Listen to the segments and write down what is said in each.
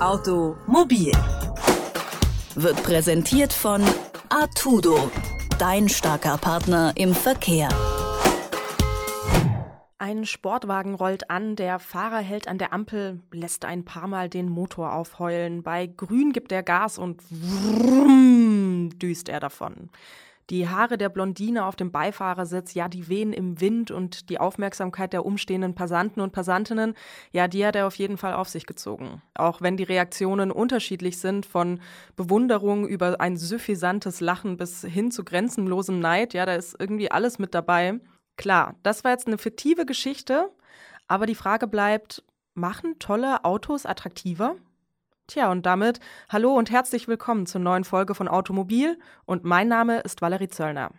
Automobil wird präsentiert von Artudo, dein starker Partner im Verkehr. Ein Sportwagen rollt an, der Fahrer hält an der Ampel, lässt ein paar Mal den Motor aufheulen. Bei Grün gibt er Gas und vrrrm, düst er davon. Die Haare der Blondine auf dem Beifahrersitz, ja, die wehen im Wind und die Aufmerksamkeit der umstehenden Passanten und Passantinnen, ja, die hat er auf jeden Fall auf sich gezogen. Auch wenn die Reaktionen unterschiedlich sind, von Bewunderung über ein suffisantes Lachen bis hin zu grenzenlosem Neid, ja, da ist irgendwie alles mit dabei. Klar, das war jetzt eine fiktive Geschichte, aber die Frage bleibt, machen tolle Autos attraktiver? Tja, und damit hallo und herzlich willkommen zur neuen Folge von Automobil und mein Name ist Valerie Zöllner.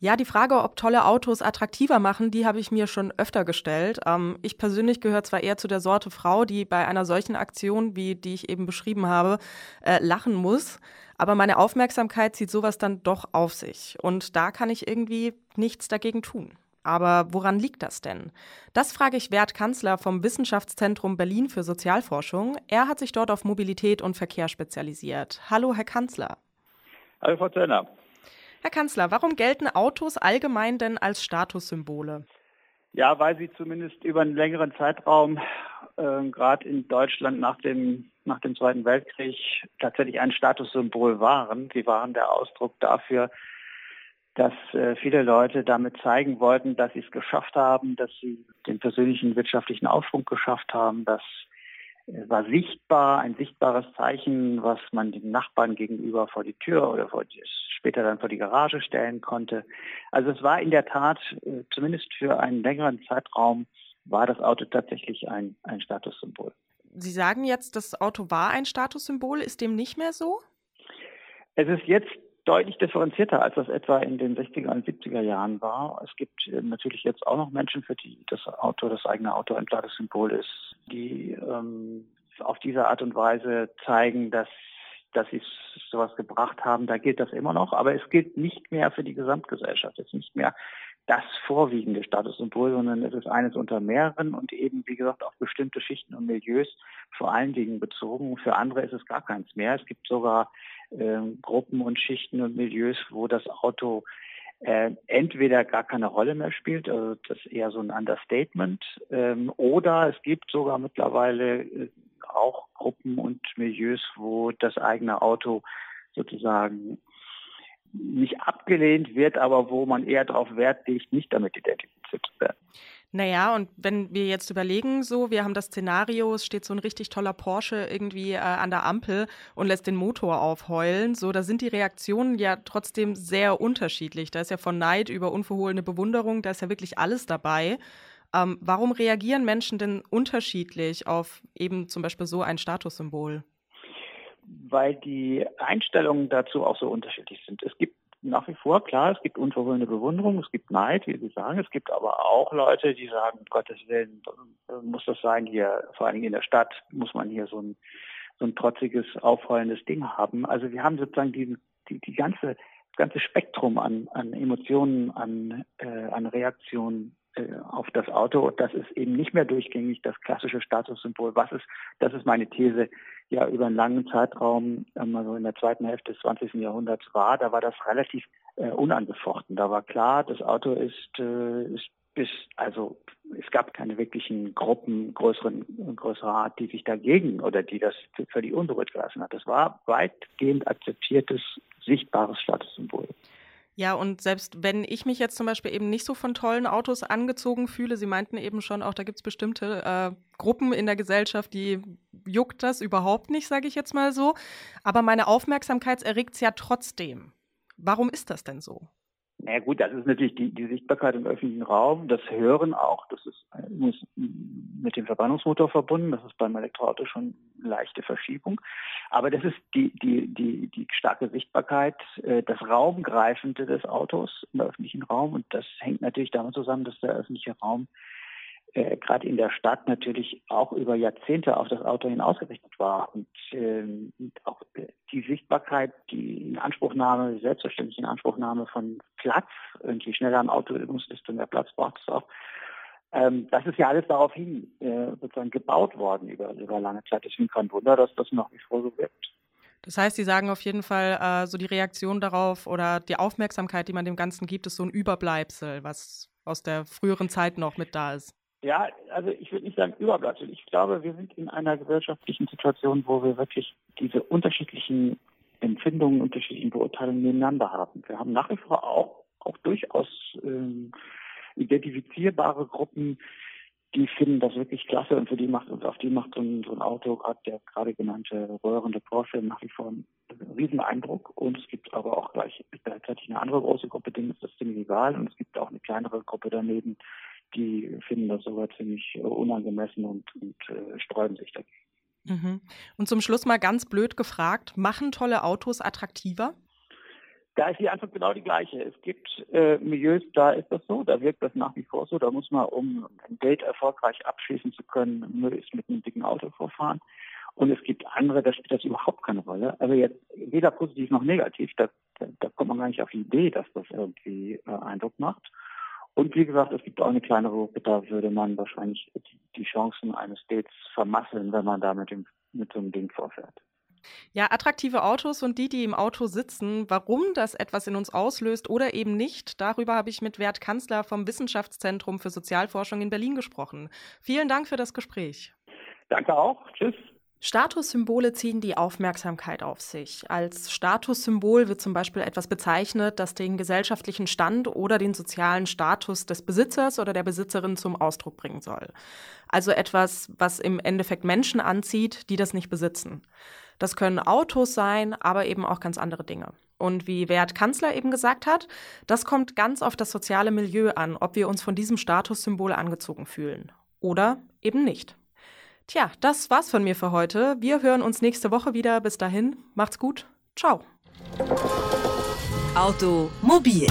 Ja, die Frage, ob tolle Autos attraktiver machen, die habe ich mir schon öfter gestellt. Ähm, ich persönlich gehöre zwar eher zu der Sorte Frau, die bei einer solchen Aktion, wie die ich eben beschrieben habe, äh, lachen muss. Aber meine Aufmerksamkeit zieht sowas dann doch auf sich. Und da kann ich irgendwie nichts dagegen tun. Aber woran liegt das denn? Das frage ich Wert Kanzler vom Wissenschaftszentrum Berlin für Sozialforschung. Er hat sich dort auf Mobilität und Verkehr spezialisiert. Hallo, Herr Kanzler. Hallo, Frau Zellner. Herr Kanzler, warum gelten Autos allgemein denn als Statussymbole? Ja, weil sie zumindest über einen längeren Zeitraum, äh, gerade in Deutschland nach dem, nach dem Zweiten Weltkrieg, tatsächlich ein Statussymbol waren. Sie waren der Ausdruck dafür, dass äh, viele Leute damit zeigen wollten, dass sie es geschafft haben, dass sie den persönlichen wirtschaftlichen Aufschwung geschafft haben. Das äh, war sichtbar, ein sichtbares Zeichen, was man den Nachbarn gegenüber vor die Tür oder die, später dann vor die Garage stellen konnte. Also es war in der Tat, äh, zumindest für einen längeren Zeitraum, war das Auto tatsächlich ein, ein Statussymbol. Sie sagen jetzt, das Auto war ein Statussymbol. Ist dem nicht mehr so? Es ist jetzt deutlich differenzierter, als das etwa in den 60er und 70er Jahren war. Es gibt äh, natürlich jetzt auch noch Menschen, für die das Auto, das eigene Auto ein klares Symbol ist, die ähm, auf diese Art und Weise zeigen, dass dass sie sowas gebracht haben, da gilt das immer noch, aber es gilt nicht mehr für die Gesamtgesellschaft. Es ist nicht mehr das vorwiegende Statussymbol, sondern es ist eines unter mehreren und eben, wie gesagt, auf bestimmte Schichten und Milieus vor allen Dingen bezogen. Für andere ist es gar keins mehr. Es gibt sogar äh, Gruppen und Schichten und Milieus, wo das Auto äh, entweder gar keine Rolle mehr spielt, also das ist eher so ein Understatement, ähm, oder es gibt sogar mittlerweile äh, auch Gruppen und Milieus, wo das eigene Auto sozusagen nicht abgelehnt wird, aber wo man eher darauf Wert legt, nicht damit identifiziert zu werden. Naja, und wenn wir jetzt überlegen, so, wir haben das Szenario, es steht so ein richtig toller Porsche irgendwie äh, an der Ampel und lässt den Motor aufheulen, so, da sind die Reaktionen ja trotzdem sehr unterschiedlich. Da ist ja von Neid über unverhohlene Bewunderung, da ist ja wirklich alles dabei. Ähm, warum reagieren Menschen denn unterschiedlich auf eben zum Beispiel so ein Statussymbol? Weil die Einstellungen dazu auch so unterschiedlich sind. Es gibt nach wie vor, klar, es gibt unverhohlene Bewunderung, es gibt Neid, wie Sie sagen, es gibt aber auch Leute, die sagen, um Gottes Willen, muss das sein hier, vor allen Dingen in der Stadt, muss man hier so ein, so ein trotziges, aufheulendes Ding haben. Also wir haben sozusagen die, die, die ganze, ganze Spektrum an, an Emotionen, an, äh, an Reaktionen auf das Auto. Das ist eben nicht mehr durchgängig das klassische Statussymbol. Was ist, das ist meine These, ja über einen langen Zeitraum, also in der zweiten Hälfte des 20. Jahrhunderts war, da war das relativ äh, unangefochten. Da war klar, das Auto ist, äh, ist bis, also es gab keine wirklichen Gruppen größeren, größerer Art, die sich dagegen oder die das völlig unberührt gelassen hat. Das war weitgehend akzeptiertes, sichtbares Statussymbol. Ja, und selbst wenn ich mich jetzt zum Beispiel eben nicht so von tollen Autos angezogen fühle, Sie meinten eben schon auch, da gibt es bestimmte äh, Gruppen in der Gesellschaft, die juckt das überhaupt nicht, sage ich jetzt mal so. Aber meine Aufmerksamkeit erregt es ja trotzdem. Warum ist das denn so? Na ja, gut, das ist natürlich die, die Sichtbarkeit im öffentlichen Raum, das Hören auch, das ist muss mit dem Verbrennungsmotor verbunden, das ist beim Elektroauto schon eine leichte Verschiebung. Aber das ist die, die, die, die starke Sichtbarkeit, äh, das Raumgreifende des Autos im öffentlichen Raum. Und das hängt natürlich damit zusammen, dass der öffentliche Raum äh, gerade in der Stadt natürlich auch über Jahrzehnte auf das Auto hin ausgerichtet war. Und ähm, auch äh, die Sichtbarkeit, die Inanspruchnahme, die selbstverständliche Inanspruchnahme von Platz, und je schneller ein Auto muss, desto mehr Platz braucht es auch, Ähm, das ist ja alles daraufhin äh, sozusagen gebaut worden über, über lange Zeit. Deswegen kein Wunder, dass das nach wie vor so wirkt. Das heißt, Sie sagen auf jeden Fall, äh, so die Reaktion darauf oder die Aufmerksamkeit, die man dem Ganzen gibt, ist so ein Überbleibsel, was aus der früheren Zeit noch mit da ist. Ja, also ich würde nicht sagen Überbleibsel. Ich glaube, wir sind in einer gesellschaftlichen Situation, wo wir wirklich diese unterschiedlichen Empfindungen, unterschiedlichen Beurteilungen nebeneinander haben. Wir haben nach wie vor auch, auch durchaus ähm, identifizierbare Gruppen, die finden das wirklich klasse und für die macht auf die macht so ein, so ein Auto, gerade der gerade genannte röhrende Porsche, nach wie vor einen riesen Eindruck. Und es gibt aber auch gleich gleichzeitig eine andere große Gruppe, denen ist das ziemlich egal. Und es gibt auch eine kleinere Gruppe daneben, die finden das sogar ziemlich unangemessen und, und äh, sträuben sich dagegen. Mhm. Und zum Schluss mal ganz blöd gefragt, machen tolle Autos attraktiver? Da ist die Antwort genau die gleiche. Es gibt äh, Milieus, da ist das so, da wirkt das nach wie vor so. Da muss man, um ein Date erfolgreich abschließen zu können, möglichst mit einem dicken Auto vorfahren. Und es gibt andere, da spielt das überhaupt keine Rolle. Also jetzt weder positiv noch negativ, da, da, da kommt man gar nicht auf die Idee, dass das irgendwie äh, Eindruck macht. Und wie gesagt, es gibt auch eine kleinere Gruppe, da würde man wahrscheinlich die, Chancen eines Dates vermasseln, wenn man da mit, dem, mit so einem Ding vorfährt. Ja, attraktive Autos und die, die im Auto sitzen, warum das etwas in uns auslöst oder eben nicht, darüber habe ich mit Wert Kanzler vom Wissenschaftszentrum für Sozialforschung in Berlin gesprochen. Vielen Dank für das Gespräch. Danke auch. Tschüss. Statussymbole ziehen die Aufmerksamkeit auf sich. Als Statussymbol wird zum Beispiel etwas bezeichnet, das den gesellschaftlichen Stand oder den sozialen Status des Besitzers oder der Besitzerin zum Ausdruck bringen soll. Also etwas, was im Endeffekt Menschen anzieht, die das nicht besitzen. Das können Autos sein, aber eben auch ganz andere Dinge. Und wie Wert Kanzler eben gesagt hat, das kommt ganz auf das soziale Milieu an, ob wir uns von diesem Statussymbol angezogen fühlen. Oder eben nicht. Tja, das war's von mir für heute. Wir hören uns nächste Woche wieder. Bis dahin, macht's gut. Ciao. Automobil